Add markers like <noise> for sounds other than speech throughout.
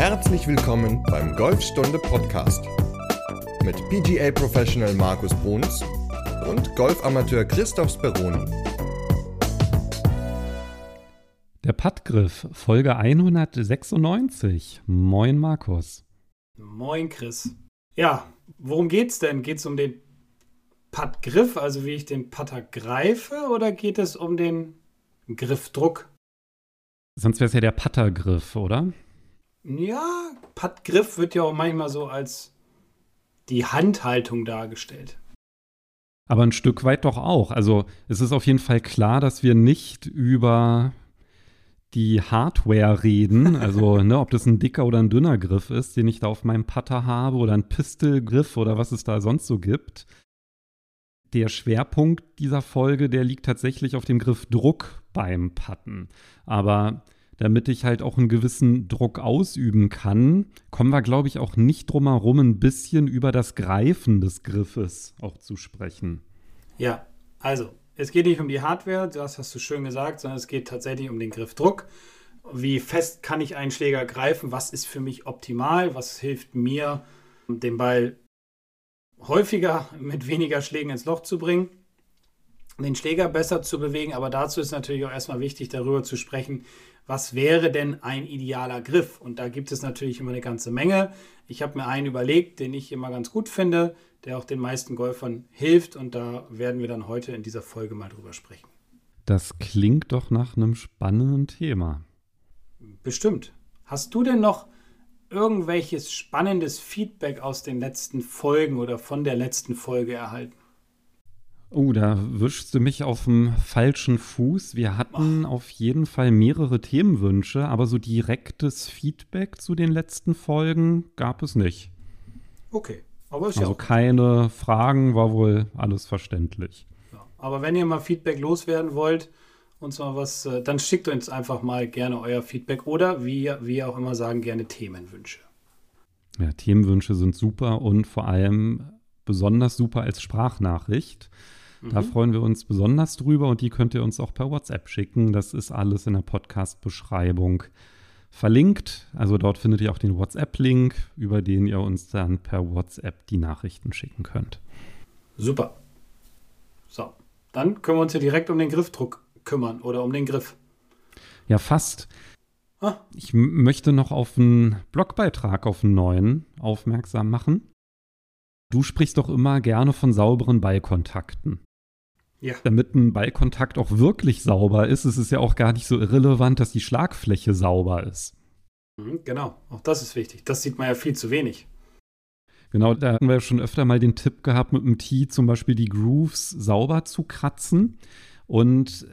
Herzlich willkommen beim Golfstunde Podcast mit PGA Professional Markus Bruns und Golfamateur Christoph Speroni. Der Puttgriff, Folge 196. Moin Markus. Moin Chris. Ja, worum geht's denn? Geht's um den Puttgriff, also wie ich den Putter greife, oder geht es um den Griffdruck? Sonst wäre es ja der Puttergriff, oder? Ja, Puttgriff wird ja auch manchmal so als die Handhaltung dargestellt. Aber ein Stück weit doch auch. Also es ist auf jeden Fall klar, dass wir nicht über die Hardware reden, <laughs> also ne, ob das ein dicker oder ein dünner Griff ist, den ich da auf meinem Putter habe oder ein Pistolgriff oder was es da sonst so gibt. Der Schwerpunkt dieser Folge, der liegt tatsächlich auf dem Griff Druck beim Putten. Aber damit ich halt auch einen gewissen Druck ausüben kann, kommen wir, glaube ich, auch nicht drum herum, ein bisschen über das Greifen des Griffes auch zu sprechen. Ja, also es geht nicht um die Hardware, das hast du schön gesagt, sondern es geht tatsächlich um den Griffdruck. Wie fest kann ich einen Schläger greifen? Was ist für mich optimal? Was hilft mir, den Ball häufiger mit weniger Schlägen ins Loch zu bringen? Den Schläger besser zu bewegen, aber dazu ist natürlich auch erstmal wichtig, darüber zu sprechen, was wäre denn ein idealer Griff? Und da gibt es natürlich immer eine ganze Menge. Ich habe mir einen überlegt, den ich immer ganz gut finde der auch den meisten Golfern hilft. Und da werden wir dann heute in dieser Folge mal drüber sprechen. Das klingt doch nach einem spannenden Thema. Bestimmt. Hast du denn noch irgendwelches spannendes Feedback aus den letzten Folgen oder von der letzten Folge erhalten? Oh, da wischst du mich auf dem falschen Fuß. Wir hatten auf jeden Fall mehrere Themenwünsche, aber so direktes Feedback zu den letzten Folgen gab es nicht. Okay. also ja keine Fragen, war wohl alles verständlich. Ja. Aber wenn ihr mal Feedback loswerden wollt, uns mal was, äh, dann schickt uns einfach mal gerne euer Feedback oder wie wir auch immer sagen, gerne Themenwünsche. Ja, Themenwünsche sind super und vor allem besonders super als Sprachnachricht. Da mhm. freuen wir uns besonders drüber und die könnt ihr uns auch per WhatsApp schicken. Das ist alles in der Podcast-Beschreibung verlinkt. Also dort findet ihr auch den WhatsApp-Link, über den ihr uns dann per WhatsApp die Nachrichten schicken könnt. Super. So, dann können wir uns ja direkt um den Griffdruck kümmern oder um den Griff. Ja, fast. Ah. Ich möchte noch auf einen Blogbeitrag, auf einen neuen aufmerksam machen. Du sprichst doch immer gerne von sauberen Ballkontakten. Ja. Damit ein Ballkontakt auch wirklich sauber ist, ist es ja auch gar nicht so irrelevant, dass die Schlagfläche sauber ist. Mhm, genau, auch das ist wichtig. Das sieht man ja viel zu wenig. Genau, da hatten wir ja schon öfter mal den Tipp gehabt, mit dem Tee zum Beispiel die Grooves sauber zu kratzen. Und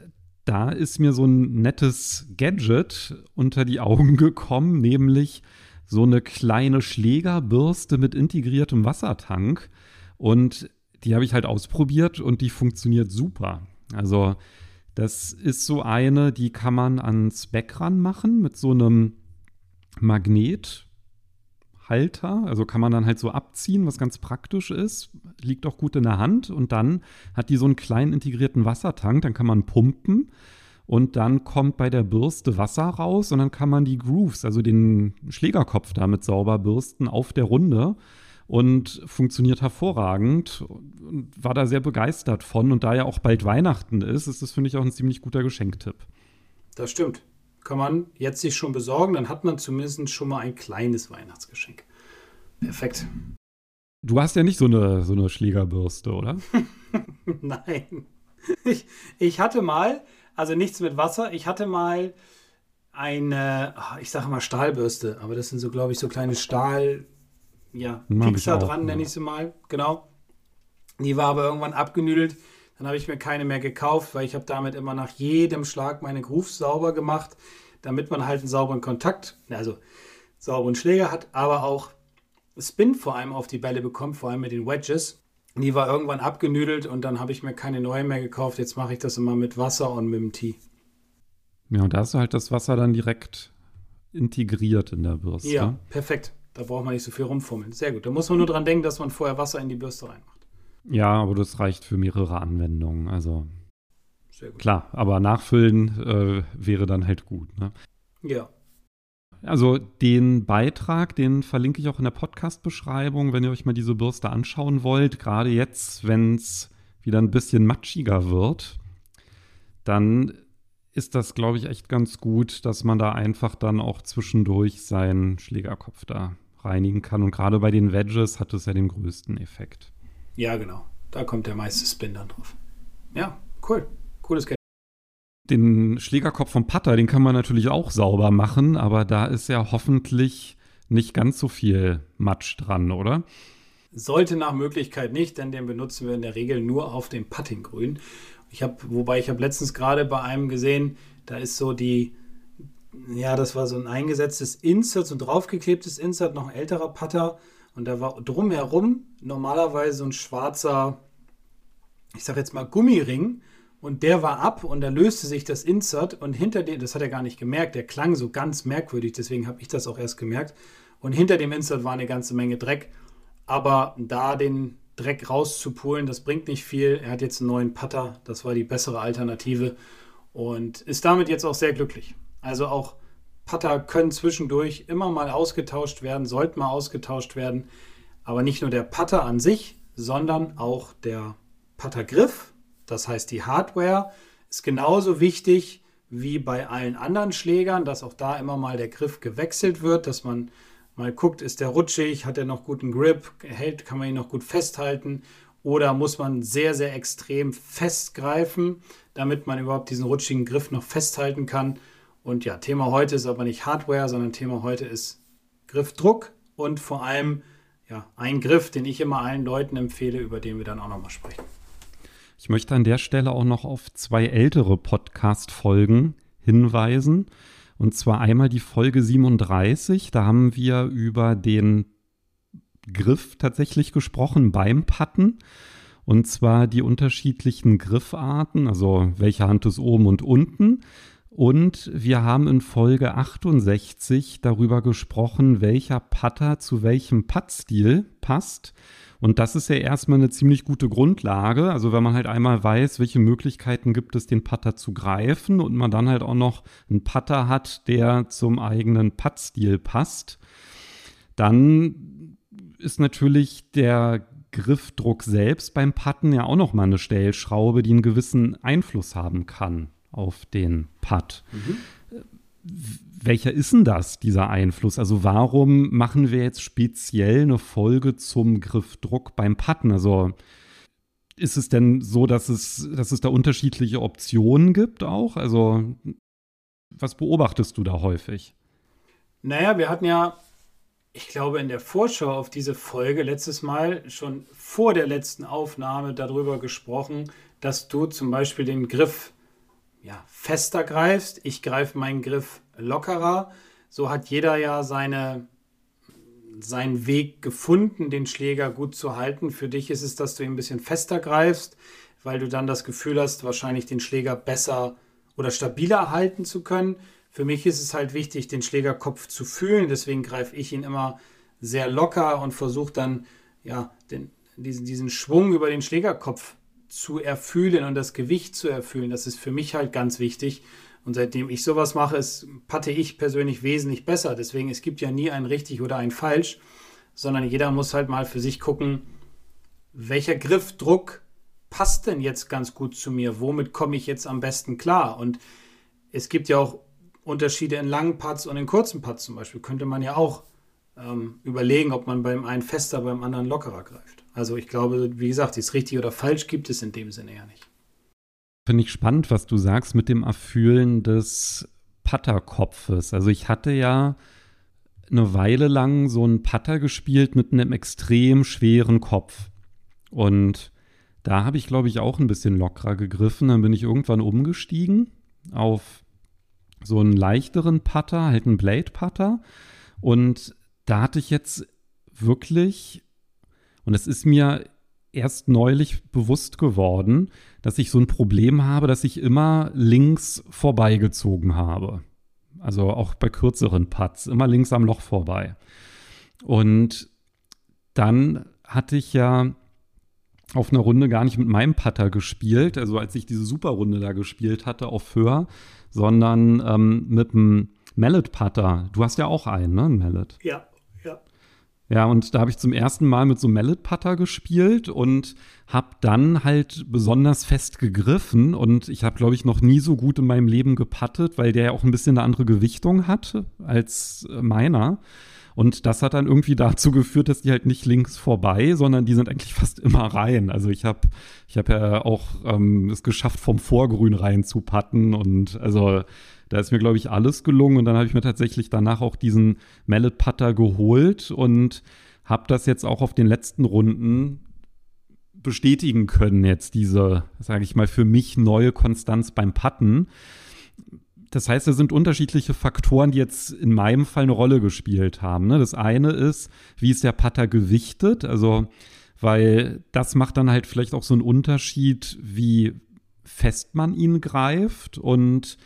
da ist mir so ein nettes Gadget unter die Augen <laughs> gekommen, nämlich so eine kleine Schlägerbürste mit integriertem Wassertank. Und die habe ich halt ausprobiert und die funktioniert super. Also das ist so eine, die kann man ans Beck ranmachen mit so einem Magnethalter. Also kann man dann halt so abziehen, was ganz praktisch ist. Liegt auch gut in der Hand. Und dann hat die so einen kleinen integrierten Wassertank. Dann kann man pumpen. Und dann kommt bei der Bürste Wasser raus und dann kann man die Grooves, also den Schlägerkopf damit sauber bürsten auf der Runde und funktioniert hervorragend und war da sehr begeistert von. Und da ja auch bald Weihnachten ist, ist das, finde ich, auch ein ziemlich guter Geschenktipp. Das stimmt. Kann man jetzt sich schon besorgen, dann hat man zumindest schon mal ein kleines Weihnachtsgeschenk. Perfekt. Du hast ja nicht so eine, so eine Schlägerbürste, oder? <laughs> Nein. Ich, ich hatte mal, also nichts mit Wasser, ich hatte mal eine, ich sage mal Stahlbürste, aber das sind so, glaube ich, so kleine Stahl, ja, Pixar dran, nenne ich sie mal. Genau. Die war aber irgendwann abgenüdelt. Dann habe ich mir keine mehr gekauft, weil ich habe damit immer nach jedem Schlag meine Grooves sauber gemacht, damit man halt einen sauberen Kontakt, also sauberen Schläger hat, aber auch Spin vor allem auf die Bälle bekommt, vor allem mit den Wedges. Die war irgendwann abgenüdelt und dann habe ich mir keine neue mehr gekauft. Jetzt mache ich das immer mit Wasser und mit dem Tee. Ja, und da hast du halt das Wasser dann direkt integriert in der Bürste. Ja, perfekt. Da braucht man nicht so viel rumfummeln. Sehr gut. Da muss man nur dran denken, dass man vorher Wasser in die Bürste reinmacht. Ja, aber das reicht für mehrere Anwendungen. Also klar, aber nachfüllen äh, wäre dann halt gut. Ne? Ja. Also den Beitrag, den verlinke ich auch in der Podcast-Beschreibung, wenn ihr euch mal diese Bürste anschauen wollt. Gerade jetzt, wenn es wieder ein bisschen matschiger wird, dann ist das, glaube ich, echt ganz gut, dass man da einfach dann auch zwischendurch seinen Schlägerkopf da reinigen kann. Und gerade bei den Wedges hat es ja den größten Effekt. Ja, genau. Da kommt der meiste Spin dann drauf. Ja, cool. Cooles Gadget. Den Schlägerkopf vom Putter, den kann man natürlich auch sauber machen, aber da ist ja hoffentlich nicht ganz so viel Matsch dran, oder? Sollte nach Möglichkeit nicht, denn den benutzen wir in der Regel nur auf dem Puttinggrün. Ich habe, wobei ich habe letztens gerade bei einem gesehen, da ist so die, ja, das war so ein eingesetztes Insert, so ein draufgeklebtes Insert, noch ein älterer Putter. Und da war drumherum normalerweise so ein schwarzer, ich sag jetzt mal Gummiring. Und der war ab und da löste sich das Insert und hinter dem, das hat er gar nicht gemerkt, der klang so ganz merkwürdig, deswegen habe ich das auch erst gemerkt. Und hinter dem Insert war eine ganze Menge Dreck. Aber da den Dreck rauszupulen, das bringt nicht viel. Er hat jetzt einen neuen Putter, das war die bessere Alternative und ist damit jetzt auch sehr glücklich. Also auch Putter können zwischendurch immer mal ausgetauscht werden, sollten mal ausgetauscht werden. Aber nicht nur der Putter an sich, sondern auch der Puttergriff, das heißt die Hardware, ist genauso wichtig wie bei allen anderen Schlägern, dass auch da immer mal der Griff gewechselt wird, dass man mal guckt, ist der rutschig, hat er noch guten Grip, hält, kann man ihn noch gut festhalten oder muss man sehr, sehr extrem festgreifen, damit man überhaupt diesen rutschigen Griff noch festhalten kann. Und ja, Thema heute ist aber nicht Hardware, sondern Thema heute ist Griffdruck und vor allem ja, ein Griff, den ich immer allen Leuten empfehle, über den wir dann auch nochmal sprechen. Ich möchte an der Stelle auch noch auf zwei ältere Podcast-Folgen hinweisen. Und zwar einmal die Folge 37. Da haben wir über den Griff tatsächlich gesprochen beim Patten. Und zwar die unterschiedlichen Griffarten, also welche Hand ist oben und unten. Und wir haben in Folge 68 darüber gesprochen, welcher Putter zu welchem Puttstil passt. Und das ist ja erstmal eine ziemlich gute Grundlage. Also wenn man halt einmal weiß, welche Möglichkeiten gibt es, den Putter zu greifen und man dann halt auch noch einen Putter hat, der zum eigenen Puttstil passt, dann ist natürlich der Griffdruck selbst beim Putten ja auch noch mal eine Stellschraube, die einen gewissen Einfluss haben kann auf den Putt. Mhm welcher ist denn das, dieser Einfluss? Also warum machen wir jetzt speziell eine Folge zum Griffdruck beim Putten? Also ist es denn so, dass es, dass es da unterschiedliche Optionen gibt auch? Also was beobachtest du da häufig? Naja, wir hatten ja, ich glaube, in der Vorschau auf diese Folge letztes Mal schon vor der letzten Aufnahme darüber gesprochen, dass du zum Beispiel den Griff ja, fester greifst. Ich greife meinen Griff lockerer. So hat jeder ja seine, seinen Weg gefunden, den Schläger gut zu halten. Für dich ist es, dass du ihn ein bisschen fester greifst, weil du dann das Gefühl hast, wahrscheinlich den Schläger besser oder stabiler halten zu können. Für mich ist es halt wichtig, den Schlägerkopf zu fühlen. Deswegen greife ich ihn immer sehr locker und versuche dann ja, den, diesen, diesen Schwung über den Schlägerkopf zu erfühlen und das Gewicht zu erfühlen. Das ist für mich halt ganz wichtig. Und seitdem ich sowas mache, ist, patte ich persönlich wesentlich besser. Deswegen, es gibt ja nie ein richtig oder ein falsch, sondern jeder muss halt mal für sich gucken, welcher Griffdruck passt denn jetzt ganz gut zu mir? Womit komme ich jetzt am besten klar? Und es gibt ja auch Unterschiede in langen Putts und in kurzen Putts zum Beispiel. Könnte man ja auch ähm, überlegen, ob man beim einen fester, beim anderen lockerer greift. Also ich glaube, wie gesagt, ist richtig oder falsch gibt es in dem Sinne ja nicht. Finde ich spannend, was du sagst mit dem Erfüllen des Putterkopfes. Also ich hatte ja eine Weile lang so einen Putter gespielt mit einem extrem schweren Kopf. Und da habe ich, glaube ich, auch ein bisschen lockerer gegriffen. Dann bin ich irgendwann umgestiegen auf so einen leichteren Putter, halt einen Blade-Putter. Und da hatte ich jetzt wirklich, und es ist mir erst neulich bewusst geworden, dass ich so ein Problem habe, dass ich immer links vorbeigezogen habe. Also auch bei kürzeren Putts, immer links am Loch vorbei. Und dann hatte ich ja auf einer Runde gar nicht mit meinem Putter gespielt, also als ich diese Superrunde da gespielt hatte auf Höher, sondern ähm, mit dem Mallet Putter. Du hast ja auch einen, ne? Ein Mallet. Ja, ja. Und da habe ich zum ersten Mal mit so Mallet Putter gespielt und habe dann halt besonders fest gegriffen und ich habe glaube ich noch nie so gut in meinem Leben gepattet, weil der ja auch ein bisschen eine andere Gewichtung hat als meiner. Und das hat dann irgendwie dazu geführt, dass die halt nicht links vorbei, sondern die sind eigentlich fast immer rein. Also ich habe ich hab ja auch ähm, es geschafft, vom Vorgrün rein zu patten und also da ist mir, glaube ich, alles gelungen. Und dann habe ich mir tatsächlich danach auch diesen Mallet Putter geholt und habe das jetzt auch auf den letzten Runden bestätigen können, jetzt diese, sage ich mal, für mich neue Konstanz beim Putten. Das heißt, da sind unterschiedliche Faktoren, die jetzt in meinem Fall eine Rolle gespielt haben. Ne? Das eine ist, wie ist der Putter gewichtet? Also, weil das macht dann halt vielleicht auch so einen Unterschied, wie fest man ihn greift und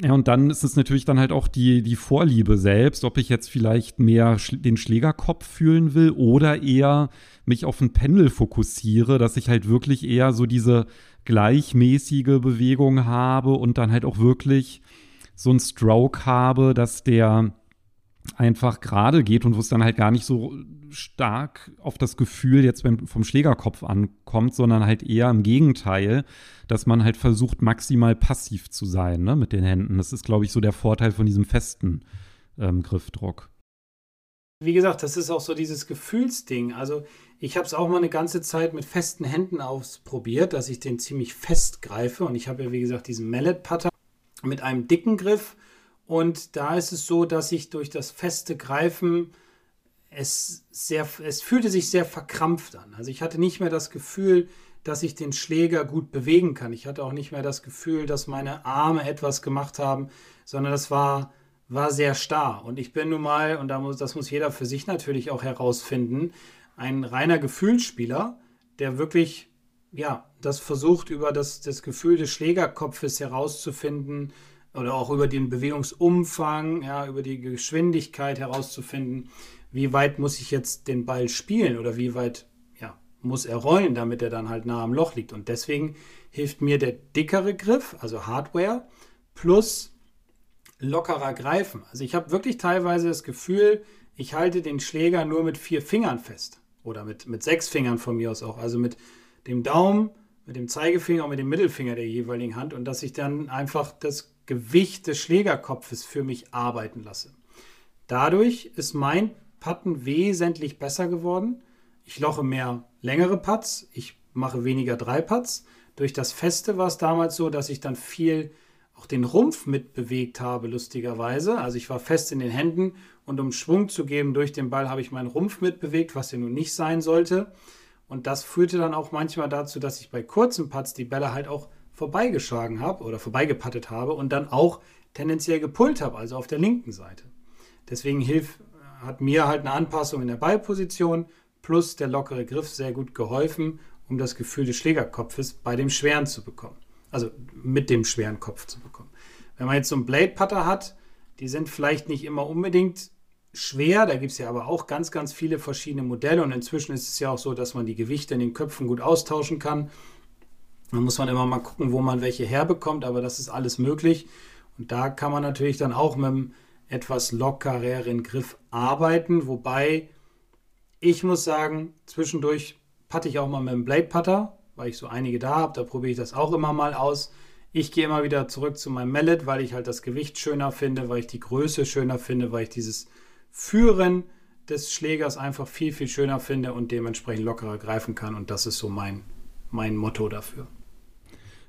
ja, und dann ist es natürlich dann halt auch die, die Vorliebe selbst, ob ich jetzt vielleicht mehr sch den Schlägerkopf fühlen will oder eher mich auf ein Pendel fokussiere, dass ich halt wirklich eher so diese gleichmäßige Bewegung habe und dann halt auch wirklich so ein Stroke habe, dass der einfach gerade geht und wo es dann halt gar nicht so stark auf das Gefühl jetzt vom Schlägerkopf ankommt, sondern halt eher im Gegenteil, dass man halt versucht, maximal passiv zu sein ne, mit den Händen. Das ist, glaube ich, so der Vorteil von diesem festen ähm, Griffdruck. Wie gesagt, das ist auch so dieses Gefühlsding. Also ich habe es auch mal eine ganze Zeit mit festen Händen ausprobiert, dass ich den ziemlich fest greife. Und ich habe ja, wie gesagt, diesen Mallet-Putter mit einem dicken Griff. Und da ist es so, dass ich durch das feste Greifen es sehr, es fühlte sich sehr verkrampft an. Also ich hatte nicht mehr das Gefühl, dass ich den Schläger gut bewegen kann. Ich hatte auch nicht mehr das Gefühl, dass meine Arme etwas gemacht haben, sondern das war, war sehr starr. Und ich bin nun mal, und das muss jeder für sich natürlich auch herausfinden, ein reiner Gefühlsspieler, der wirklich, ja, das versucht, über das, das Gefühl des Schlägerkopfes herauszufinden oder auch über den Bewegungsumfang, ja, über die Geschwindigkeit herauszufinden, wie weit muss ich jetzt den Ball spielen oder wie weit ja, muss er rollen, damit er dann halt nah am Loch liegt. Und deswegen hilft mir der dickere Griff, also Hardware, plus lockerer Greifen. Also ich habe wirklich teilweise das Gefühl, ich halte den Schläger nur mit vier Fingern fest. Oder mit, mit sechs Fingern von mir aus auch. Also mit dem Daumen, mit dem Zeigefinger und mit dem Mittelfinger der jeweiligen Hand. Und dass ich dann einfach das Gewicht des Schlägerkopfes für mich arbeiten lasse. Dadurch ist mein Putten wesentlich besser geworden. Ich loche mehr längere Putts, ich mache weniger Dreiputts. Durch das Feste war es damals so, dass ich dann viel auch den Rumpf mitbewegt habe, lustigerweise. Also ich war fest in den Händen und um Schwung zu geben durch den Ball habe ich meinen Rumpf mitbewegt, was ja nun nicht sein sollte. Und das führte dann auch manchmal dazu, dass ich bei kurzen Putts die Bälle halt auch vorbeigeschlagen habe oder vorbeigepattet habe und dann auch tendenziell gepult habe, also auf der linken Seite. Deswegen hilft hat mir halt eine Anpassung in der Ballposition plus der lockere Griff sehr gut geholfen, um das Gefühl des Schlägerkopfes bei dem schweren zu bekommen. Also mit dem schweren Kopf zu bekommen. Wenn man jetzt so einen Blade Putter hat, die sind vielleicht nicht immer unbedingt schwer, da gibt es ja aber auch ganz, ganz viele verschiedene Modelle und inzwischen ist es ja auch so, dass man die Gewichte in den Köpfen gut austauschen kann. Da muss man immer mal gucken, wo man welche herbekommt, aber das ist alles möglich. Und da kann man natürlich dann auch mit dem etwas lockereren Griff arbeiten. Wobei ich muss sagen, zwischendurch patte ich auch mal mit dem Blade Putter, weil ich so einige da habe. Da probiere ich das auch immer mal aus. Ich gehe immer wieder zurück zu meinem Mallet, weil ich halt das Gewicht schöner finde, weil ich die Größe schöner finde, weil ich dieses Führen des Schlägers einfach viel, viel schöner finde und dementsprechend lockerer greifen kann. Und das ist so mein, mein Motto dafür.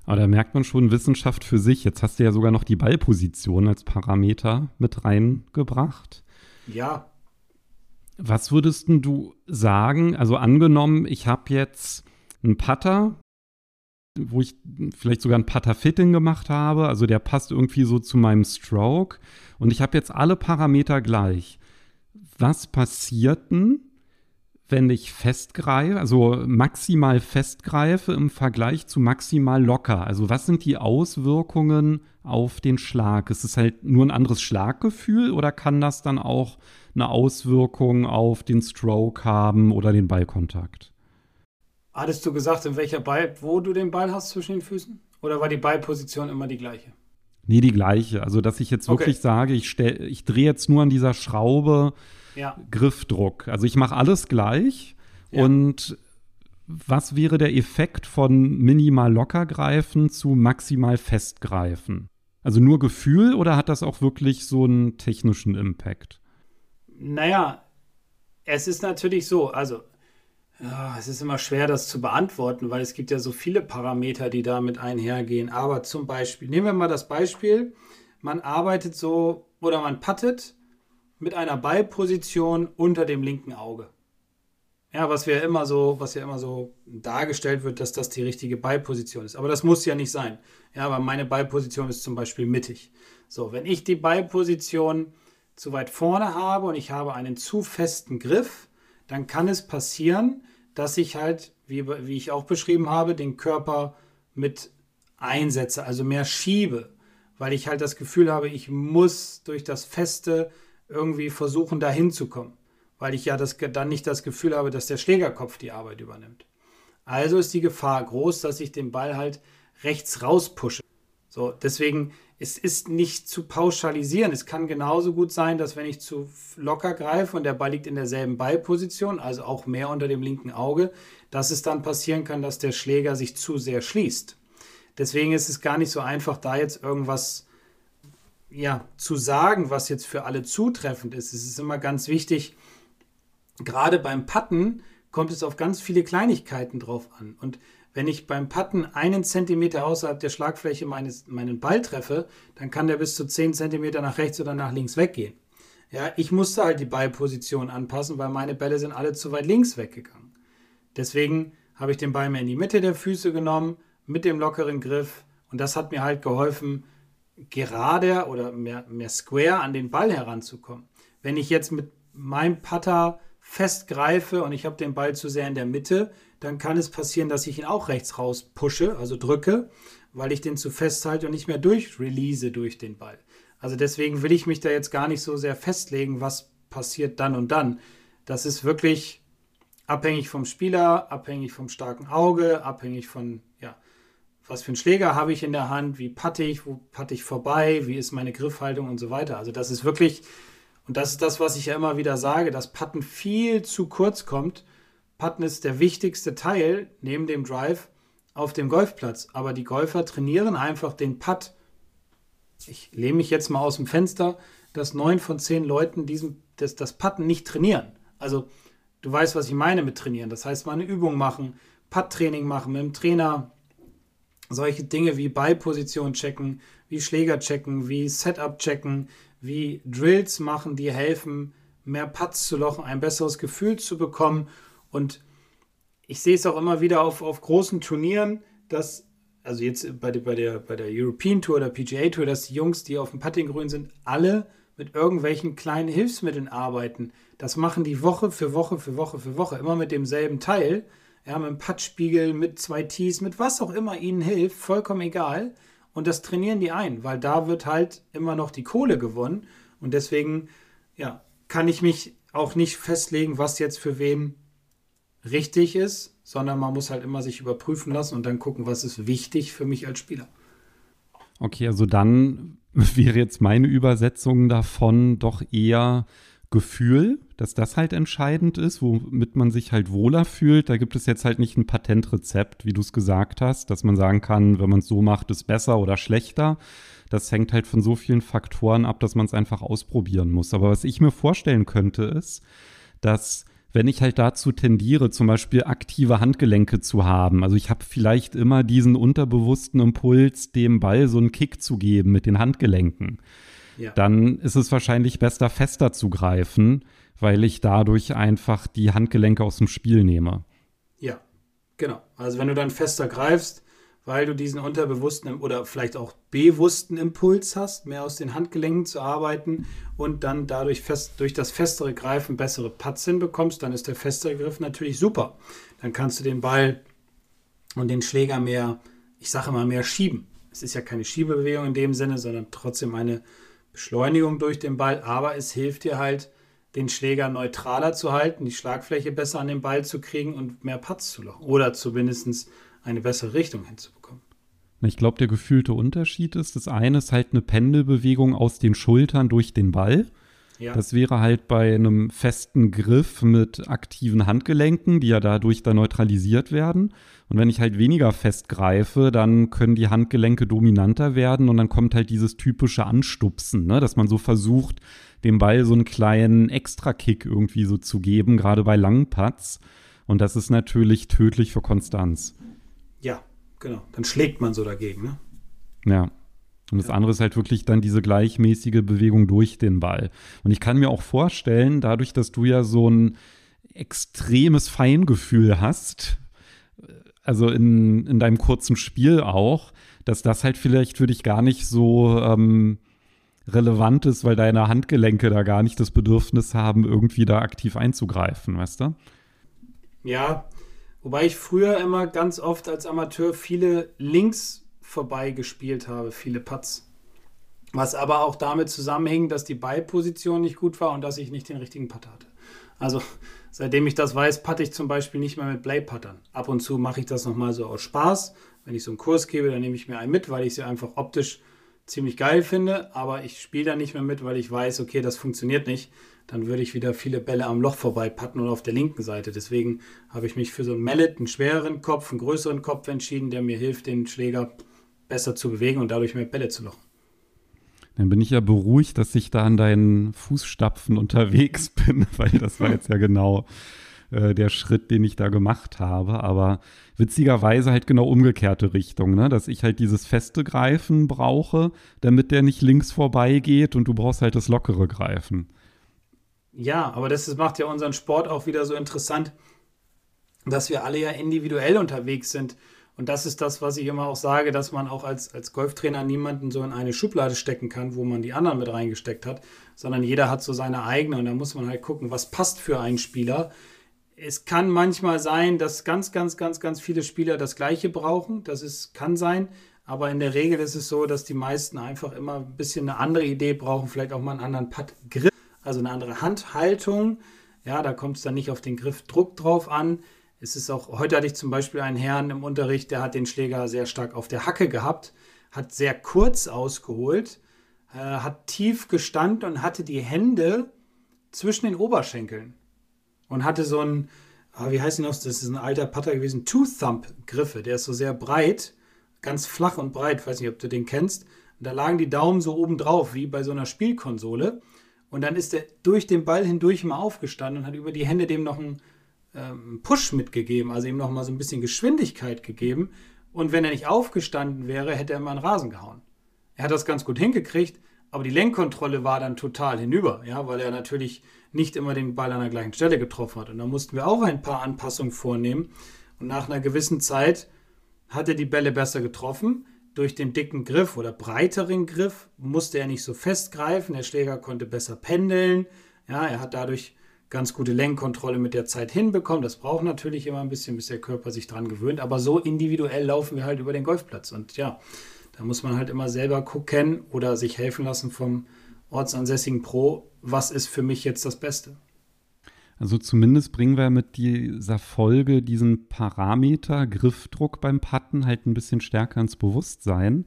Aber da merkt man schon Wissenschaft für sich. Jetzt hast du ja sogar noch die Ballposition als Parameter mit reingebracht. Ja. Was würdest du sagen? Also angenommen, ich habe jetzt einen Putter, wo ich vielleicht sogar ein Putter-Fitting gemacht habe. Also der passt irgendwie so zu meinem Stroke. Und ich habe jetzt alle Parameter gleich. Was passiert denn, wenn ich festgreife, also maximal festgreife im Vergleich zu maximal locker? Also was sind die Auswirkungen auf den Schlag? Ist es halt nur ein anderes Schlaggefühl oder kann das dann auch eine Auswirkung auf den Stroke haben oder den Ballkontakt? Hattest du gesagt, in welcher Ball, wo du den Ball hast zwischen den Füßen? Oder war die Ballposition immer die gleiche? Nee, die gleiche. Also, dass ich jetzt wirklich okay. sage, ich, stell, ich drehe jetzt nur an dieser Schraube ja. Griffdruck. Also, ich mache alles gleich. Ja. Und was wäre der Effekt von minimal locker greifen zu maximal festgreifen? Also nur Gefühl oder hat das auch wirklich so einen technischen Impact? Naja, es ist natürlich so, also ja, es ist immer schwer, das zu beantworten, weil es gibt ja so viele Parameter, die damit einhergehen. Aber zum Beispiel, nehmen wir mal das Beispiel, man arbeitet so oder man pattet mit einer Ballposition unter dem linken Auge. Ja, was wir immer so, was ja immer so dargestellt wird, dass das die richtige Ballposition ist. Aber das muss ja nicht sein. Ja, aber meine Ballposition ist zum Beispiel mittig. So, wenn ich die Ballposition zu weit vorne habe und ich habe einen zu festen Griff, dann kann es passieren, dass ich halt, wie, wie ich auch beschrieben habe, den Körper mit einsetze, also mehr schiebe, weil ich halt das Gefühl habe, ich muss durch das Feste irgendwie versuchen, dahin zu kommen, weil ich ja das, dann nicht das Gefühl habe, dass der Schlägerkopf die Arbeit übernimmt. Also ist die Gefahr groß, dass ich den Ball halt rechts rauspushe. So, deswegen, es ist nicht zu pauschalisieren. Es kann genauso gut sein, dass wenn ich zu locker greife und der Ball liegt in derselben Ballposition, also auch mehr unter dem linken Auge, dass es dann passieren kann, dass der Schläger sich zu sehr schließt. Deswegen ist es gar nicht so einfach, da jetzt irgendwas ja, zu sagen, was jetzt für alle zutreffend ist. Es ist immer ganz wichtig, gerade beim Patten kommt es auf ganz viele Kleinigkeiten drauf an. Und wenn ich beim Patten einen Zentimeter außerhalb der Schlagfläche meines, meinen Ball treffe, dann kann der bis zu 10 Zentimeter nach rechts oder nach links weggehen. Ja, ich musste halt die Ballposition anpassen, weil meine Bälle sind alle zu weit links weggegangen. Deswegen habe ich den Ball mehr in die Mitte der Füße genommen, mit dem lockeren Griff. Und das hat mir halt geholfen, gerade oder mehr, mehr square an den Ball heranzukommen. Wenn ich jetzt mit meinem Putter festgreife und ich habe den Ball zu sehr in der Mitte, dann kann es passieren, dass ich ihn auch rechts raus pushe, also drücke, weil ich den zu festhalte und nicht mehr durchrelease durch den Ball. Also deswegen will ich mich da jetzt gar nicht so sehr festlegen, was passiert dann und dann. Das ist wirklich abhängig vom Spieler, abhängig vom starken Auge, abhängig von, was für einen Schläger habe ich in der Hand, wie patte ich, wo patte ich vorbei, wie ist meine Griffhaltung und so weiter. Also das ist wirklich, und das ist das, was ich ja immer wieder sage, dass Patten viel zu kurz kommt Putten ist der wichtigste Teil neben dem Drive auf dem Golfplatz. Aber die Golfer trainieren einfach den Putt. Ich lehne mich jetzt mal aus dem Fenster, dass neun von zehn Leuten diesen, das, das Putten nicht trainieren. Also du weißt, was ich meine mit trainieren. Das heißt, mal eine Übung machen, Putt-Training machen mit dem Trainer, solche Dinge wie Ballposition checken, wie Schläger checken, wie Setup checken, wie Drills machen, die helfen, mehr Putts zu lochen, ein besseres Gefühl zu bekommen und ich sehe es auch immer wieder auf, auf großen Turnieren, dass, also jetzt bei der, bei, der, bei der European Tour oder PGA Tour, dass die Jungs, die auf dem Puttinggrün sind, alle mit irgendwelchen kleinen Hilfsmitteln arbeiten. Das machen die Woche für Woche für Woche für Woche, immer mit demselben Teil. Ja, mit einem Puttspiegel, mit zwei Tees, mit was auch immer ihnen hilft, vollkommen egal. Und das trainieren die ein, weil da wird halt immer noch die Kohle gewonnen. Und deswegen, ja, kann ich mich auch nicht festlegen, was jetzt für wen richtig ist, sondern man muss halt immer sich überprüfen lassen und dann gucken, was ist wichtig für mich als Spieler. Okay, also dann <laughs> wäre jetzt meine Übersetzung davon doch eher Gefühl, dass das halt entscheidend ist, womit man sich halt wohler fühlt. Da gibt es jetzt halt nicht ein Patentrezept, wie du es gesagt hast, dass man sagen kann, wenn man es so macht, ist besser oder schlechter. Das hängt halt von so vielen Faktoren ab, dass man es einfach ausprobieren muss. Aber was ich mir vorstellen könnte, ist, dass wenn ich halt dazu tendiere, zum Beispiel aktive Handgelenke zu haben. Also ich habe vielleicht immer diesen unterbewussten Impuls, dem Ball so einen Kick zu geben mit den Handgelenken. Ja. Dann ist es wahrscheinlich besser, fester zu greifen, weil ich dadurch einfach die Handgelenke aus dem Spiel nehme. Ja, genau. Also wenn du dann fester greifst, weil du diesen unterbewussten oder vielleicht auch bewussten Impuls hast, mehr aus den Handgelenken zu arbeiten und dann dadurch fest, durch das festere Greifen bessere Putts hinbekommst, dann ist der festere Griff natürlich super. Dann kannst du den Ball und den Schläger mehr, ich sage immer, mehr schieben. Es ist ja keine Schiebebewegung in dem Sinne, sondern trotzdem eine Beschleunigung durch den Ball, aber es hilft dir halt, den Schläger neutraler zu halten, die Schlagfläche besser an den Ball zu kriegen und mehr Putts zu lochen. Oder zumindest eine bessere Richtung hinzubekommen. Ich glaube, der gefühlte Unterschied ist, das eine ist halt eine Pendelbewegung aus den Schultern durch den Ball. Ja. Das wäre halt bei einem festen Griff mit aktiven Handgelenken, die ja dadurch dann neutralisiert werden. Und wenn ich halt weniger fest greife, dann können die Handgelenke dominanter werden und dann kommt halt dieses typische Anstupsen, ne? dass man so versucht, dem Ball so einen kleinen Extra-Kick irgendwie so zu geben, gerade bei langen Putts. Und das ist natürlich tödlich für Konstanz. Ja, genau. Dann schlägt man so dagegen, ne? Ja. Und das andere ist halt wirklich dann diese gleichmäßige Bewegung durch den Ball. Und ich kann mir auch vorstellen, dadurch, dass du ja so ein extremes Feingefühl hast, also in, in deinem kurzen Spiel auch, dass das halt vielleicht für dich gar nicht so ähm, relevant ist, weil deine Handgelenke da gar nicht das Bedürfnis haben, irgendwie da aktiv einzugreifen, weißt du? Ja, wobei ich früher immer ganz oft als Amateur viele Links vorbei gespielt habe, viele Putts. Was aber auch damit zusammenhing, dass die Ballposition nicht gut war und dass ich nicht den richtigen Putt hatte. Also seitdem ich das weiß, putte ich zum Beispiel nicht mehr mit Blade-Puttern. Ab und zu mache ich das nochmal so aus Spaß. Wenn ich so einen Kurs gebe, dann nehme ich mir einen mit, weil ich sie einfach optisch ziemlich geil finde. Aber ich spiele da nicht mehr mit, weil ich weiß, okay, das funktioniert nicht. Dann würde ich wieder viele Bälle am Loch vorbei patten und auf der linken Seite. Deswegen habe ich mich für so einen Mallet, einen schwereren Kopf, einen größeren Kopf entschieden, der mir hilft, den Schläger besser zu bewegen und dadurch mehr Bälle zu lochen. Dann bin ich ja beruhigt, dass ich da an deinen Fußstapfen unterwegs <laughs> bin, weil das war jetzt ja genau äh, der Schritt, den ich da gemacht habe. Aber witzigerweise halt genau umgekehrte Richtung, ne? dass ich halt dieses feste Greifen brauche, damit der nicht links vorbeigeht und du brauchst halt das lockere Greifen. Ja, aber das macht ja unseren Sport auch wieder so interessant, dass wir alle ja individuell unterwegs sind. Und das ist das, was ich immer auch sage, dass man auch als, als Golftrainer niemanden so in eine Schublade stecken kann, wo man die anderen mit reingesteckt hat, sondern jeder hat so seine eigene und da muss man halt gucken, was passt für einen Spieler. Es kann manchmal sein, dass ganz, ganz, ganz, ganz viele Spieler das Gleiche brauchen. Das ist, kann sein. Aber in der Regel ist es so, dass die meisten einfach immer ein bisschen eine andere Idee brauchen, vielleicht auch mal einen anderen Putt-Griff, also eine andere Handhaltung. Ja, da kommt es dann nicht auf den Griffdruck drauf an. Es ist auch, heute hatte ich zum Beispiel einen Herrn im Unterricht, der hat den Schläger sehr stark auf der Hacke gehabt, hat sehr kurz ausgeholt, äh, hat tief gestanden und hatte die Hände zwischen den Oberschenkeln und hatte so ein, ah, wie heißt ihn noch, das ist ein alter Putter gewesen, Two-Thump-Griffe, der ist so sehr breit, ganz flach und breit, weiß nicht, ob du den kennst. Und da lagen die Daumen so oben drauf, wie bei so einer Spielkonsole. Und dann ist er durch den Ball hindurch mal aufgestanden und hat über die Hände dem noch ein ähm, Push mitgegeben, also ihm noch mal so ein bisschen Geschwindigkeit gegeben. Und wenn er nicht aufgestanden wäre, hätte er mal einen Rasen gehauen. Er hat das ganz gut hingekriegt, aber die Lenkkontrolle war dann total hinüber, ja, weil er natürlich nicht immer den Ball an der gleichen Stelle getroffen hat. Und da mussten wir auch ein paar Anpassungen vornehmen. Und nach einer gewissen Zeit hat er die Bälle besser getroffen. Durch den dicken Griff oder breiteren Griff musste er nicht so festgreifen. Der Schläger konnte besser pendeln. Ja, er hat dadurch ganz gute Lenkkontrolle mit der Zeit hinbekommen. Das braucht natürlich immer ein bisschen, bis der Körper sich dran gewöhnt. Aber so individuell laufen wir halt über den Golfplatz. Und ja, da muss man halt immer selber gucken oder sich helfen lassen vom ortsansässigen Pro, was ist für mich jetzt das Beste. Also zumindest bringen wir mit dieser Folge diesen Parameter Griffdruck beim Putten halt ein bisschen stärker ins Bewusstsein.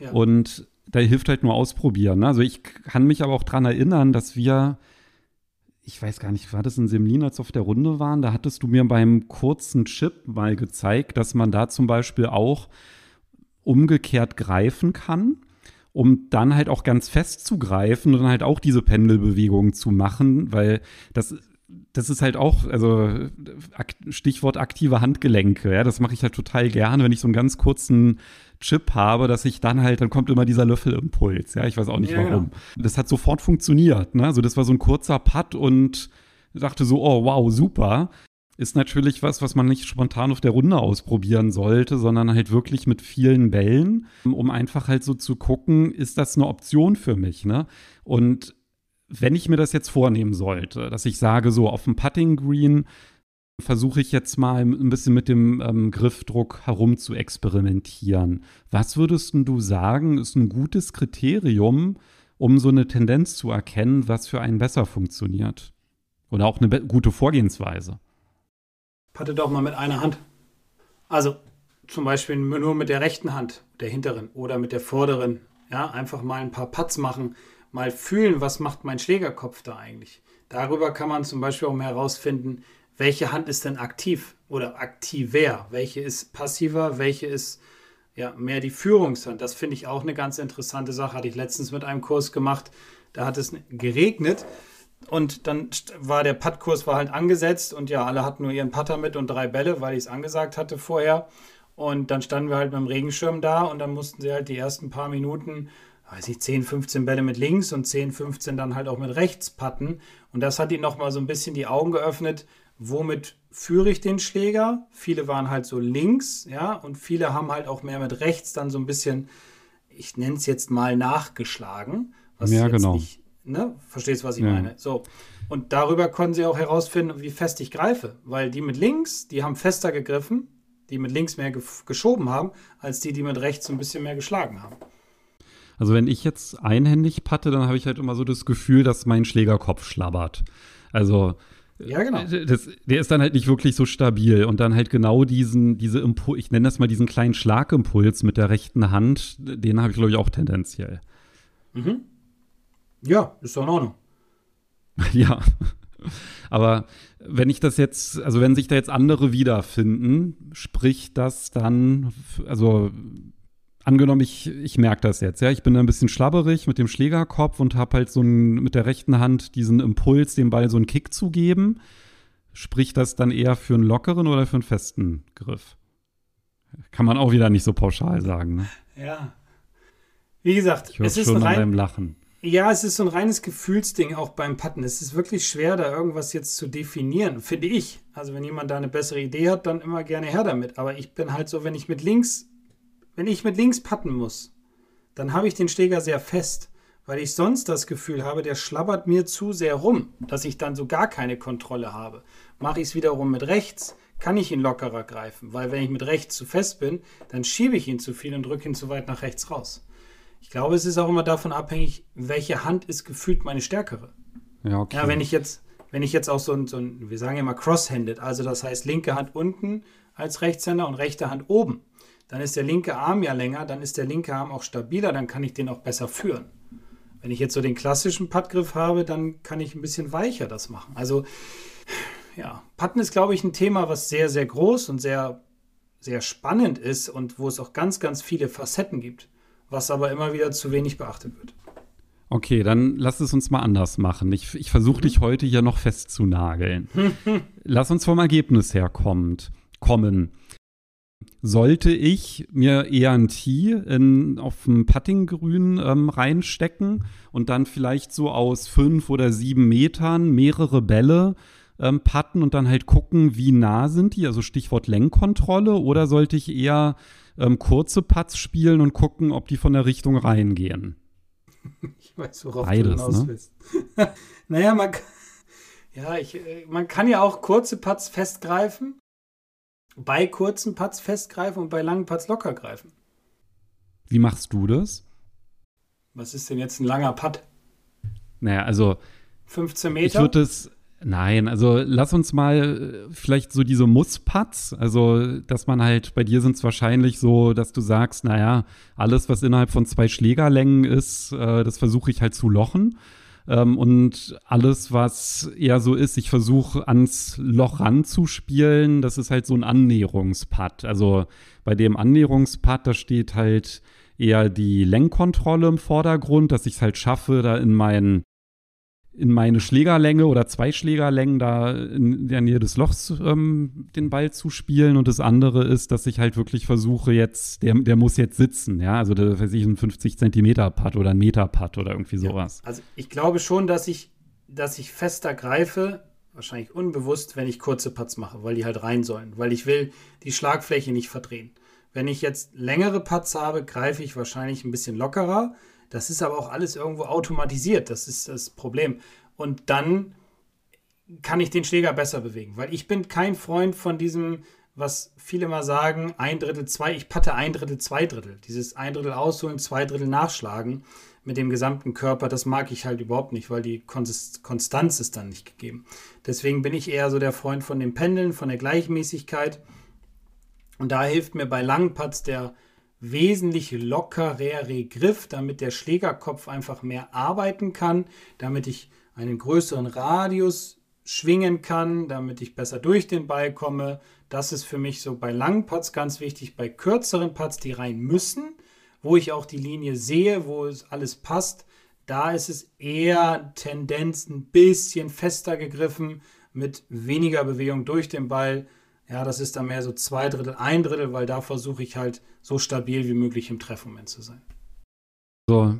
Ja. Und da hilft halt nur ausprobieren. Ne? Also ich kann mich aber auch daran erinnern, dass wir ich weiß gar nicht, war das in Semlin, als wir auf der Runde waren? Da hattest du mir beim kurzen Chip mal gezeigt, dass man da zum Beispiel auch umgekehrt greifen kann, um dann halt auch ganz fest zu greifen und dann halt auch diese Pendelbewegungen zu machen, weil das das ist halt auch, also Stichwort aktive Handgelenke, ja, das mache ich halt total gerne, wenn ich so einen ganz kurzen Chip habe, dass ich dann halt, dann kommt immer dieser Löffelimpuls. Ja, ich weiß auch nicht ja, warum. Ja. Das hat sofort funktioniert. Ne? Also das war so ein kurzer Putt und dachte so, oh wow, super. Ist natürlich was, was man nicht spontan auf der Runde ausprobieren sollte, sondern halt wirklich mit vielen Bällen, um einfach halt so zu gucken, ist das eine Option für mich, ne? Und wenn ich mir das jetzt vornehmen sollte, dass ich sage, so auf dem Putting Green versuche ich jetzt mal ein bisschen mit dem ähm, Griffdruck herum zu experimentieren. Was würdest du sagen, ist ein gutes Kriterium, um so eine Tendenz zu erkennen, was für einen besser funktioniert? Oder auch eine gute Vorgehensweise? Patte doch mal mit einer Hand. Also, zum Beispiel nur mit der rechten Hand, der hinteren oder mit der vorderen. Ja, einfach mal ein paar Putts machen, mal fühlen, was macht mein Schlägerkopf da eigentlich. Darüber kann man zum Beispiel auch mehr herausfinden, welche Hand ist denn aktiv oder aktiver, welche ist passiver, welche ist ja, mehr die Führungshand. Das finde ich auch eine ganz interessante Sache. Hatte ich letztens mit einem Kurs gemacht. Da hat es geregnet und dann war der Puttkurs war halt angesetzt und ja, alle hatten nur ihren Putter mit und drei Bälle, weil ich es angesagt hatte vorher. Und dann standen wir halt mit dem Regenschirm da und dann mussten sie halt die ersten paar Minuten, weiß ich, 10, 15 Bälle mit links und 10, 15 dann halt auch mit rechts putten. Und das hat ihnen nochmal so ein bisschen die Augen geöffnet, womit führe ich den Schläger? Viele waren halt so links, ja, und viele haben halt auch mehr mit rechts dann so ein bisschen, ich nenne es jetzt mal nachgeschlagen. Was ja, genau. Nicht, ne? Verstehst, was ich ja. meine? So. Und darüber konnten sie auch herausfinden, wie fest ich greife. Weil die mit links, die haben fester gegriffen die mit links mehr geschoben haben, als die, die mit rechts ein bisschen mehr geschlagen haben. Also wenn ich jetzt einhändig patte, dann habe ich halt immer so das Gefühl, dass mein Schlägerkopf schlabbert. Also ja, genau. Äh, das, der ist dann halt nicht wirklich so stabil und dann halt genau diesen, diese Impuls, ich nenne das mal diesen kleinen Schlagimpuls mit der rechten Hand, den habe ich glaube ich auch tendenziell. Mhm. Ja, ist doch in Ordnung. <laughs> ja. Aber wenn ich das jetzt, also wenn sich da jetzt andere wiederfinden, spricht das dann, also angenommen, ich, ich merke das jetzt, ja, ich bin ein bisschen schlabberig mit dem Schlägerkopf und habe halt so ein, mit der rechten Hand diesen Impuls, dem Ball so einen Kick zu geben. Spricht das dann eher für einen lockeren oder für einen festen Griff? Kann man auch wieder nicht so pauschal sagen. Ne? Ja. Wie gesagt, ich es ist schon rein, Lachen. Ja, es ist so ein reines Gefühlsding auch beim Patten. Es ist wirklich schwer, da irgendwas jetzt zu definieren, finde ich. Also wenn jemand da eine bessere Idee hat, dann immer gerne her damit. Aber ich bin halt so, wenn ich mit links, wenn ich mit links patten muss, dann habe ich den Schläger sehr fest, weil ich sonst das Gefühl habe, der schlabbert mir zu sehr rum, dass ich dann so gar keine Kontrolle habe. Mache ich es wiederum mit rechts, kann ich ihn lockerer greifen, weil wenn ich mit rechts zu fest bin, dann schiebe ich ihn zu viel und drücke ihn zu weit nach rechts raus. Ich glaube, es ist auch immer davon abhängig, welche Hand ist gefühlt meine stärkere. Ja, okay. Ja, wenn ich jetzt, wenn ich jetzt auch so ein, so ein wir sagen ja mal cross-handed, also das heißt linke Hand unten als Rechtshänder und rechte Hand oben, dann ist der linke Arm ja länger, dann ist der linke Arm auch stabiler, dann kann ich den auch besser führen. Wenn ich jetzt so den klassischen Puttgriff habe, dann kann ich ein bisschen weicher das machen. Also ja, Putten ist, glaube ich, ein Thema, was sehr, sehr groß und sehr, sehr spannend ist und wo es auch ganz, ganz viele Facetten gibt was aber immer wieder zu wenig beachtet wird. Okay, dann lass es uns mal anders machen. Ich, ich versuche dich heute hier noch festzunageln. <laughs> lass uns vom Ergebnis her kommt, kommen. Sollte ich mir eher ein Tee in, auf dem Puttinggrün ähm, reinstecken und dann vielleicht so aus fünf oder sieben Metern mehrere Bälle ähm, putten und dann halt gucken, wie nah sind die, also Stichwort Lenkkontrolle, oder sollte ich eher ähm, kurze Putts spielen und gucken, ob die von der Richtung reingehen. Ich weiß, worauf Beides, du hinaus ne? willst. <laughs> naja, man, ja, ich, äh, man kann ja auch kurze Putts festgreifen, bei kurzen Putts festgreifen und bei langen Putts locker greifen. Wie machst du das? Was ist denn jetzt ein langer Putt? Naja, also 15 Meter? Ich würde es Nein, also lass uns mal äh, vielleicht so diese Muss-Putts, also dass man halt, bei dir sind es wahrscheinlich so, dass du sagst, naja, alles, was innerhalb von zwei Schlägerlängen ist, äh, das versuche ich halt zu lochen. Ähm, und alles, was eher so ist, ich versuche ans Loch ranzuspielen, das ist halt so ein Annäherungsputt. Also bei dem Annäherungsputt, da steht halt eher die Lenkkontrolle im Vordergrund, dass ich es halt schaffe, da in meinen in meine Schlägerlänge oder zwei Schlägerlängen da in der Nähe des Lochs ähm, den Ball zu spielen. Und das andere ist, dass ich halt wirklich versuche, jetzt, der, der muss jetzt sitzen, ja. Also da weiß ich, ein 50 Zentimeter Putt oder ein Meter Putt oder irgendwie sowas. Ja, also ich glaube schon, dass ich, dass ich fester greife, wahrscheinlich unbewusst, wenn ich kurze Putts mache, weil die halt rein sollen, weil ich will die Schlagfläche nicht verdrehen. Wenn ich jetzt längere Putts habe, greife ich wahrscheinlich ein bisschen lockerer das ist aber auch alles irgendwo automatisiert. Das ist das Problem. Und dann kann ich den Schläger besser bewegen, weil ich bin kein Freund von diesem, was viele mal sagen, ein Drittel, zwei, ich patte ein Drittel, zwei Drittel. Dieses ein Drittel ausholen, zwei Drittel nachschlagen mit dem gesamten Körper, das mag ich halt überhaupt nicht, weil die Konstanz ist dann nicht gegeben. Deswegen bin ich eher so der Freund von dem Pendeln, von der Gleichmäßigkeit. Und da hilft mir bei langen Putts der wesentlich lockerere Griff, damit der Schlägerkopf einfach mehr arbeiten kann, damit ich einen größeren Radius schwingen kann, damit ich besser durch den Ball komme. Das ist für mich so bei langen Putts ganz wichtig. Bei kürzeren Putts, die rein müssen, wo ich auch die Linie sehe, wo es alles passt, da ist es eher Tendenz ein bisschen fester gegriffen mit weniger Bewegung durch den Ball. Ja, das ist dann mehr so zwei Drittel, ein Drittel, weil da versuche ich halt so stabil wie möglich im Treffmoment zu sein. So,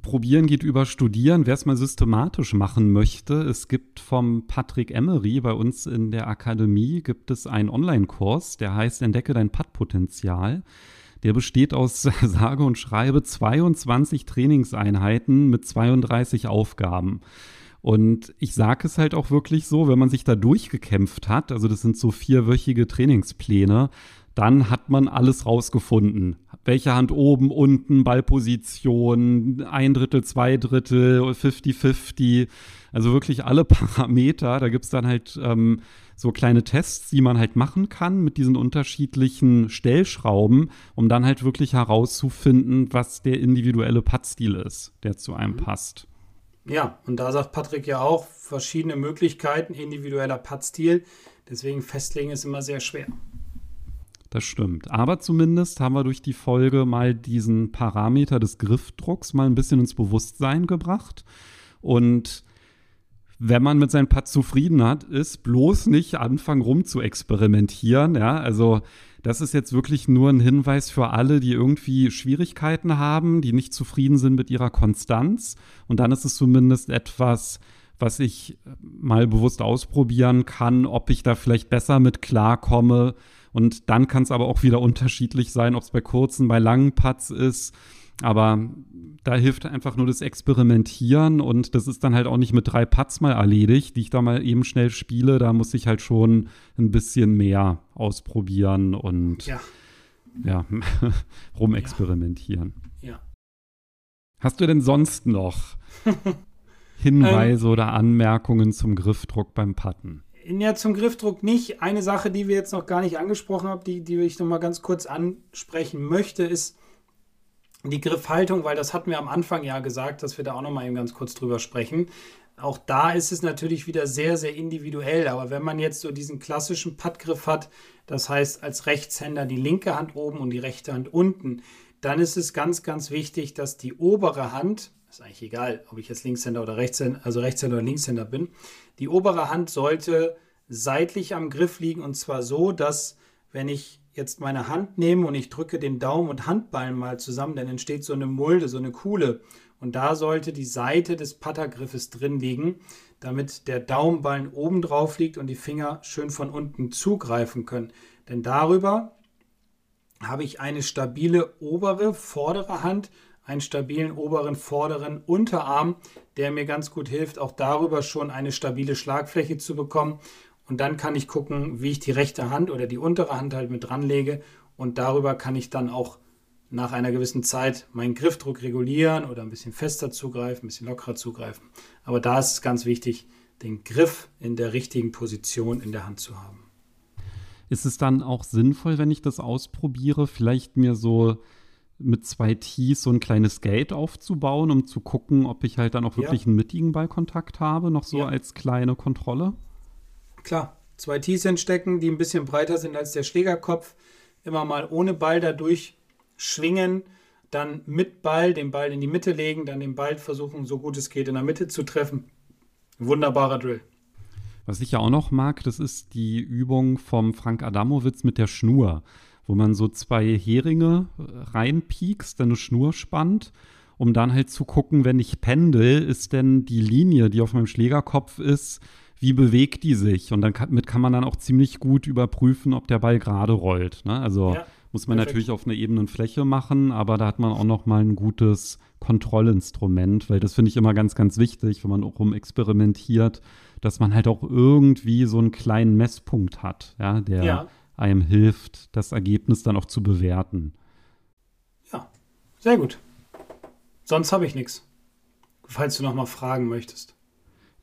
probieren geht über studieren. Wer es mal systematisch machen möchte, es gibt vom Patrick Emery bei uns in der Akademie gibt es einen Online-Kurs, der heißt Entdecke dein Puttpotenzial. Der besteht aus <laughs> sage und schreibe 22 Trainingseinheiten mit 32 Aufgaben. Und ich sage es halt auch wirklich so, wenn man sich da durchgekämpft hat, also das sind so vierwöchige Trainingspläne, dann hat man alles rausgefunden. Welche Hand oben, unten, Ballposition, ein Drittel, zwei Drittel, 50-50. Also wirklich alle <laughs> Parameter. Da gibt es dann halt ähm, so kleine Tests, die man halt machen kann mit diesen unterschiedlichen Stellschrauben, um dann halt wirklich herauszufinden, was der individuelle Pattstil ist, der zu einem mhm. passt. Ja, und da sagt Patrick ja auch verschiedene Möglichkeiten, individueller Pattstil. Deswegen festlegen ist immer sehr schwer. Das stimmt. Aber zumindest haben wir durch die Folge mal diesen Parameter des Griffdrucks mal ein bisschen ins Bewusstsein gebracht. Und wenn man mit seinem Pad zufrieden hat, ist bloß nicht anfangen rum zu experimentieren. Ja, also das ist jetzt wirklich nur ein Hinweis für alle, die irgendwie Schwierigkeiten haben, die nicht zufrieden sind mit ihrer Konstanz. Und dann ist es zumindest etwas, was ich mal bewusst ausprobieren kann, ob ich da vielleicht besser mit klarkomme. Und dann kann es aber auch wieder unterschiedlich sein, ob es bei kurzen, bei langen Putts ist. Aber da hilft einfach nur das Experimentieren und das ist dann halt auch nicht mit drei Putts mal erledigt, die ich da mal eben schnell spiele. Da muss ich halt schon ein bisschen mehr ausprobieren und ja, ja <laughs> rumexperimentieren. Ja. ja. Hast du denn sonst noch <laughs> Hinweise ähm, oder Anmerkungen zum Griffdruck beim Putten? Ja, zum Griffdruck nicht. Eine Sache, die wir jetzt noch gar nicht angesprochen haben, die, die ich noch mal ganz kurz ansprechen möchte, ist, die Griffhaltung, weil das hatten wir am Anfang ja gesagt, dass wir da auch noch mal eben ganz kurz drüber sprechen. Auch da ist es natürlich wieder sehr, sehr individuell. Aber wenn man jetzt so diesen klassischen Puttgriff hat, das heißt als Rechtshänder die linke Hand oben und die rechte Hand unten, dann ist es ganz, ganz wichtig, dass die obere Hand, ist eigentlich egal, ob ich jetzt Linkshänder oder Rechtshänder, also Rechtshänder oder Linkshänder bin, die obere Hand sollte seitlich am Griff liegen und zwar so, dass wenn ich jetzt meine Hand nehme und ich drücke den Daumen und Handballen mal zusammen, dann entsteht so eine Mulde, so eine Kuhle. Und da sollte die Seite des Pattergriffes drin liegen, damit der Daumenballen oben drauf liegt und die Finger schön von unten zugreifen können. Denn darüber habe ich eine stabile obere, vordere Hand, einen stabilen oberen, vorderen Unterarm, der mir ganz gut hilft, auch darüber schon eine stabile Schlagfläche zu bekommen und dann kann ich gucken, wie ich die rechte Hand oder die untere Hand halt mit dran lege. Und darüber kann ich dann auch nach einer gewissen Zeit meinen Griffdruck regulieren oder ein bisschen fester zugreifen, ein bisschen lockerer zugreifen. Aber da ist es ganz wichtig, den Griff in der richtigen Position in der Hand zu haben. Ist es dann auch sinnvoll, wenn ich das ausprobiere, vielleicht mir so mit zwei Tees so ein kleines Gate aufzubauen, um zu gucken, ob ich halt dann auch wirklich ja. einen mittigen Ballkontakt habe, noch so ja. als kleine Kontrolle? Klar, zwei Tees entstecken, die ein bisschen breiter sind als der Schlägerkopf. Immer mal ohne Ball dadurch schwingen, dann mit Ball den Ball in die Mitte legen, dann den Ball versuchen, so gut es geht, in der Mitte zu treffen. Wunderbarer Drill. Was ich ja auch noch mag, das ist die Übung vom Frank Adamowitz mit der Schnur, wo man so zwei Heringe reinpiekst, dann eine Schnur spannt, um dann halt zu gucken, wenn ich pendel, ist denn die Linie, die auf meinem Schlägerkopf ist, wie bewegt die sich? Und damit kann man dann auch ziemlich gut überprüfen, ob der Ball gerade rollt. Ne? Also ja, muss man perfekt. natürlich auf einer ebenen Fläche machen, aber da hat man auch noch mal ein gutes Kontrollinstrument, weil das finde ich immer ganz, ganz wichtig, wenn man auch rumexperimentiert, dass man halt auch irgendwie so einen kleinen Messpunkt hat, ja, der ja. Einem hilft, das Ergebnis dann auch zu bewerten. Ja, sehr gut. Sonst habe ich nichts. Falls du noch mal fragen möchtest.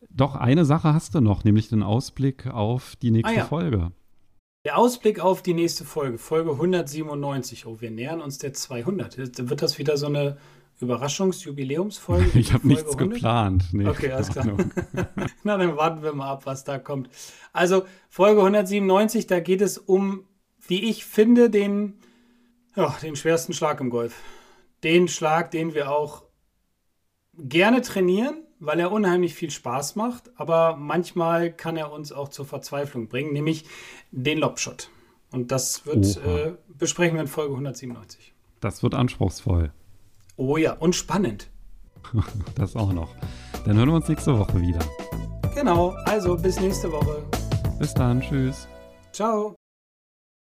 Doch, eine Sache hast du noch, nämlich den Ausblick auf die nächste ah, ja. Folge. Der Ausblick auf die nächste Folge, Folge 197. Oh, wir nähern uns der 200. Wird das wieder so eine Überraschungsjubiläumsfolge? <laughs> Ich habe nichts 100? geplant. Nee, okay, alles klar. <laughs> Na, dann warten wir mal ab, was da kommt. Also, Folge 197, da geht es um, wie ich finde, den, ja, den schwersten Schlag im Golf. Den Schlag, den wir auch gerne trainieren, weil er unheimlich viel Spaß macht, aber manchmal kann er uns auch zur Verzweiflung bringen, nämlich den Lobshot. Und das wird äh, besprechen wir in Folge 197. Das wird anspruchsvoll. Oh ja, und spannend. <laughs> das auch noch. Dann hören wir uns nächste Woche wieder. Genau, also bis nächste Woche. Bis dann, tschüss. Ciao.